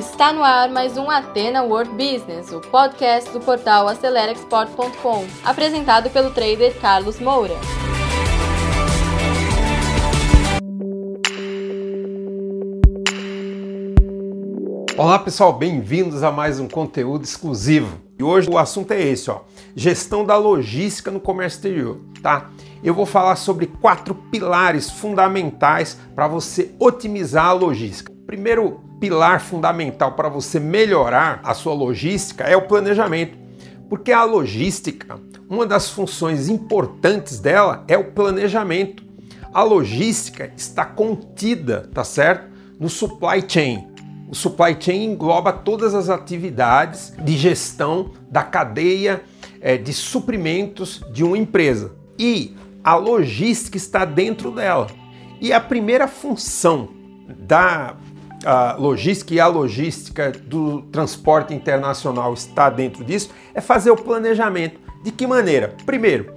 Está no ar mais um Atena World Business, o podcast do portal AceleraExport.com, apresentado pelo trader Carlos Moura. Olá pessoal, bem-vindos a mais um conteúdo exclusivo. E hoje o assunto é esse, ó, gestão da logística no comércio exterior, tá? Eu vou falar sobre quatro pilares fundamentais para você otimizar a logística. Primeiro pilar fundamental para você melhorar a sua logística é o planejamento. Porque a logística, uma das funções importantes dela é o planejamento. A logística está contida, tá certo? No supply chain. O supply chain engloba todas as atividades de gestão da cadeia é, de suprimentos de uma empresa. E a logística está dentro dela. E a primeira função da a logística e a logística do transporte internacional está dentro disso, é fazer o planejamento. De que maneira? Primeiro,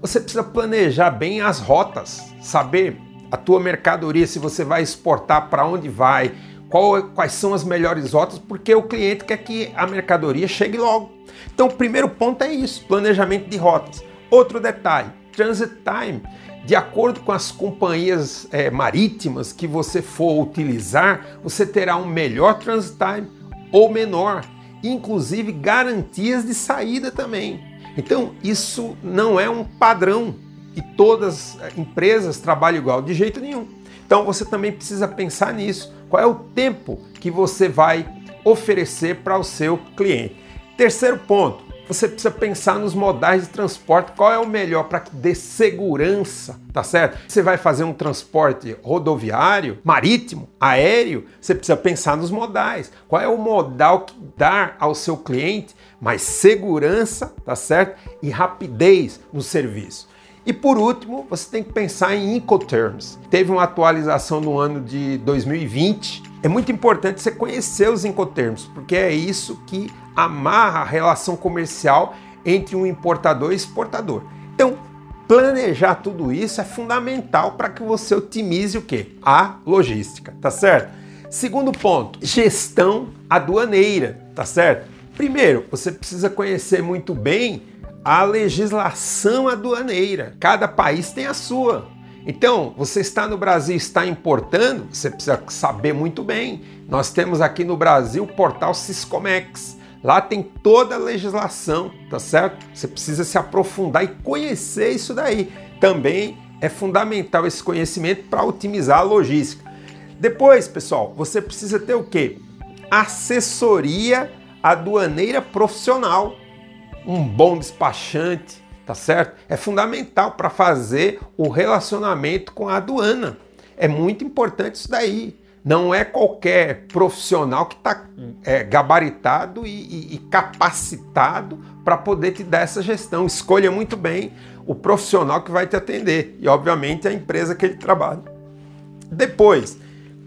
você precisa planejar bem as rotas, saber a tua mercadoria, se você vai exportar, para onde vai, qual, quais são as melhores rotas, porque o cliente quer que a mercadoria chegue logo. Então, o primeiro ponto é isso, planejamento de rotas. Outro detalhe, transit time de acordo com as companhias é, marítimas que você for utilizar, você terá um melhor transit time ou menor, inclusive garantias de saída também. Então, isso não é um padrão e todas as empresas trabalham igual, de jeito nenhum. Então, você também precisa pensar nisso. Qual é o tempo que você vai oferecer para o seu cliente? Terceiro ponto, você precisa pensar nos modais de transporte, qual é o melhor para que dê segurança, tá certo? Você vai fazer um transporte rodoviário, marítimo, aéreo, você precisa pensar nos modais. Qual é o modal que dá ao seu cliente mais segurança, tá certo? E rapidez no serviço. E por último, você tem que pensar em Incoterms. Teve uma atualização no ano de 2020. É muito importante você conhecer os Incoterms, porque é isso que amarra a relação comercial entre um importador e exportador. Então, planejar tudo isso é fundamental para que você otimize o que? A logística, tá certo? Segundo ponto, gestão aduaneira, tá certo? Primeiro, você precisa conhecer muito bem a legislação aduaneira. Cada país tem a sua. Então, você está no Brasil, está importando, você precisa saber muito bem. Nós temos aqui no Brasil o portal Siscomex. Lá tem toda a legislação, tá certo? Você precisa se aprofundar e conhecer isso daí. Também é fundamental esse conhecimento para otimizar a logística. Depois, pessoal, você precisa ter o quê? Assessoria aduaneira profissional. Um bom despachante, tá certo? É fundamental para fazer o relacionamento com a aduana. É muito importante isso daí. Não é qualquer profissional que está é, gabaritado e, e, e capacitado para poder te dar essa gestão. Escolha muito bem o profissional que vai te atender e, obviamente, a empresa que ele trabalha. Depois,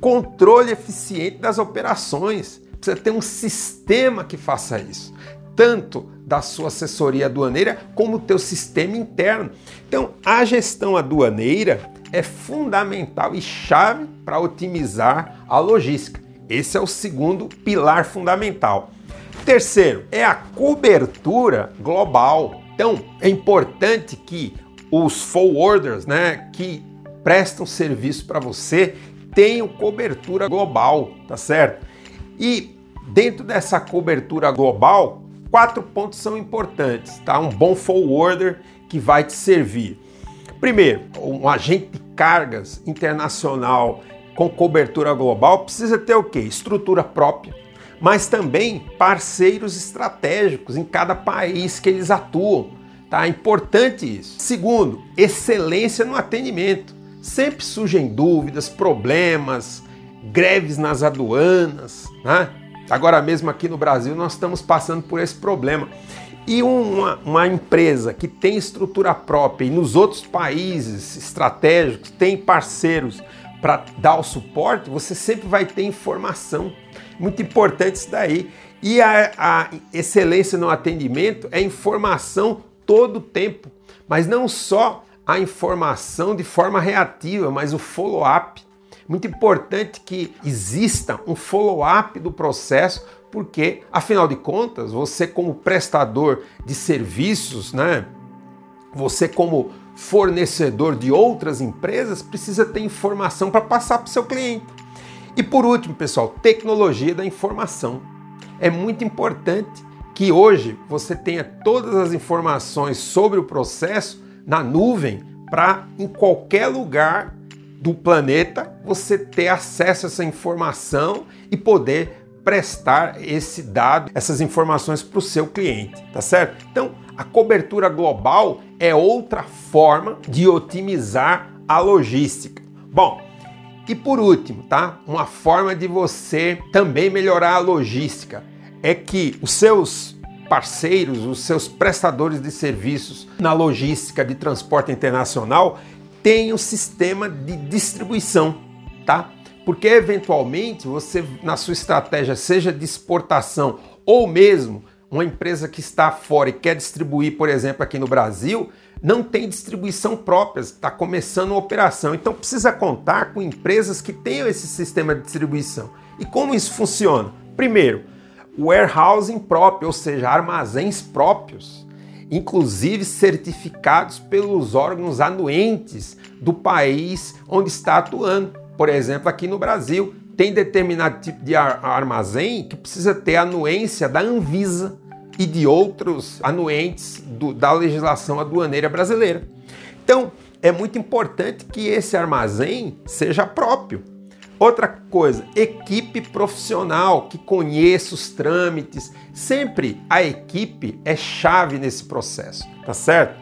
controle eficiente das operações. Precisa ter um sistema que faça isso, tanto da sua assessoria aduaneira como o teu sistema interno. Então, a gestão aduaneira é fundamental e chave para otimizar a logística. Esse é o segundo pilar fundamental. Terceiro é a cobertura global. Então, é importante que os forwarders, né, que prestam serviço para você, tenham cobertura global, tá certo? E dentro dessa cobertura global, quatro pontos são importantes, tá? Um bom forwarder que vai te servir Primeiro, um agente de cargas internacional com cobertura global precisa ter o quê? Estrutura própria, mas também parceiros estratégicos em cada país que eles atuam. Tá? É importante isso. Segundo, excelência no atendimento. Sempre surgem dúvidas, problemas, greves nas aduanas. Né? Agora mesmo aqui no Brasil nós estamos passando por esse problema. E uma, uma, empresa que tem estrutura própria e nos outros países estratégicos tem parceiros para dar o suporte, você sempre vai ter informação. Muito importante isso daí. E a, a excelência no atendimento é informação todo o tempo, mas não só a informação de forma reativa, mas o follow-up. Muito importante que exista um follow-up do processo, porque, afinal de contas, você, como prestador de serviços, né? Você, como fornecedor de outras empresas, precisa ter informação para passar para o seu cliente. E por último, pessoal, tecnologia da informação. É muito importante que hoje você tenha todas as informações sobre o processo na nuvem para em qualquer lugar do planeta você ter acesso a essa informação e poder prestar esse dado, essas informações para o seu cliente, tá certo? Então, a cobertura global é outra forma de otimizar a logística. Bom, e por último, tá? Uma forma de você também melhorar a logística é que os seus parceiros, os seus prestadores de serviços na logística de transporte internacional tenham um sistema de distribuição, tá? Porque eventualmente você na sua estratégia, seja de exportação ou mesmo uma empresa que está fora e quer distribuir, por exemplo, aqui no Brasil, não tem distribuição própria, está começando uma operação. Então precisa contar com empresas que tenham esse sistema de distribuição. E como isso funciona? Primeiro, warehousing próprio, ou seja, armazéns próprios, inclusive certificados pelos órgãos anuentes do país onde está atuando. Por exemplo, aqui no Brasil, tem determinado tipo de armazém que precisa ter anuência da Anvisa e de outros anuentes do, da legislação aduaneira brasileira. Então, é muito importante que esse armazém seja próprio. Outra coisa, equipe profissional que conheça os trâmites. Sempre a equipe é chave nesse processo, tá certo?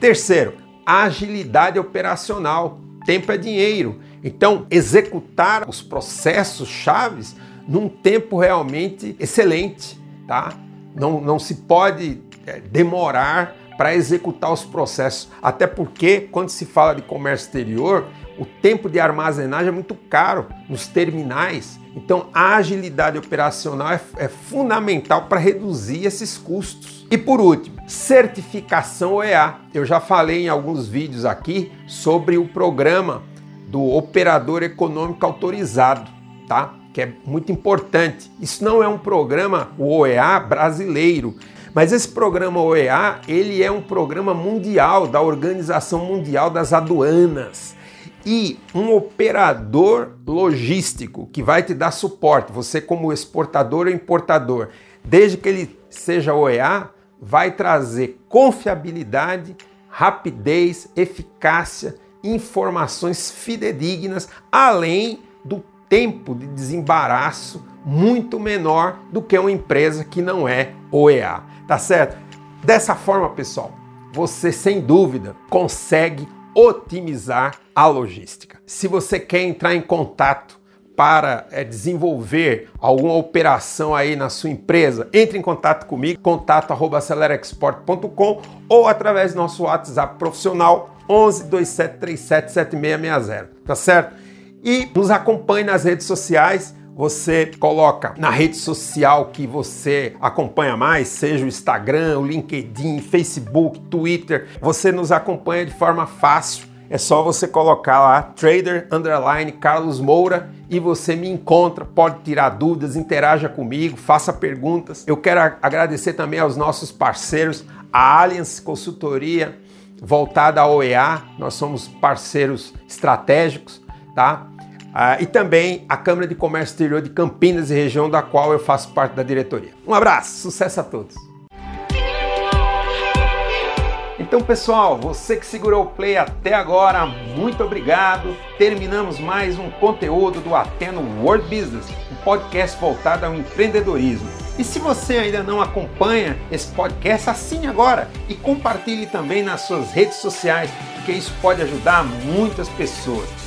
Terceiro, agilidade operacional. Tempo é dinheiro. Então, executar os processos chaves num tempo realmente excelente, tá? Não, não se pode é, demorar para executar os processos, até porque quando se fala de comércio exterior, o tempo de armazenagem é muito caro nos terminais. Então, a agilidade operacional é, é fundamental para reduzir esses custos. E por último, certificação OEA. Eu já falei em alguns vídeos aqui sobre o programa do operador econômico autorizado, tá? Que é muito importante. Isso não é um programa o OEA brasileiro, mas esse programa OEA, ele é um programa mundial da Organização Mundial das Aduanas. E um operador logístico que vai te dar suporte, você como exportador ou importador, desde que ele seja OEA, vai trazer confiabilidade, rapidez, eficácia informações fidedignas, além do tempo de desembaraço muito menor do que uma empresa que não é OEA, tá certo? Dessa forma, pessoal, você sem dúvida consegue otimizar a logística. Se você quer entrar em contato para é, desenvolver alguma operação aí na sua empresa, entre em contato comigo, contato@acelerexport.com ou através do nosso WhatsApp profissional 11 2737 7660, tá certo? E nos acompanhe nas redes sociais. Você coloca na rede social que você acompanha mais, seja o Instagram, o LinkedIn, Facebook, Twitter. Você nos acompanha de forma fácil. É só você colocar lá Trader Underline Carlos Moura e você me encontra, pode tirar dúvidas, interaja comigo, faça perguntas. Eu quero agradecer também aos nossos parceiros, a Allianz Consultoria, voltada à OEA, nós somos parceiros estratégicos, tá? Ah, e também a Câmara de Comércio Exterior de Campinas e região da qual eu faço parte da diretoria. Um abraço, sucesso a todos! Então, pessoal, você que segurou o play até agora, muito obrigado. Terminamos mais um conteúdo do Ateno World Business, um podcast voltado ao empreendedorismo. E se você ainda não acompanha esse podcast, assine agora e compartilhe também nas suas redes sociais, porque isso pode ajudar muitas pessoas.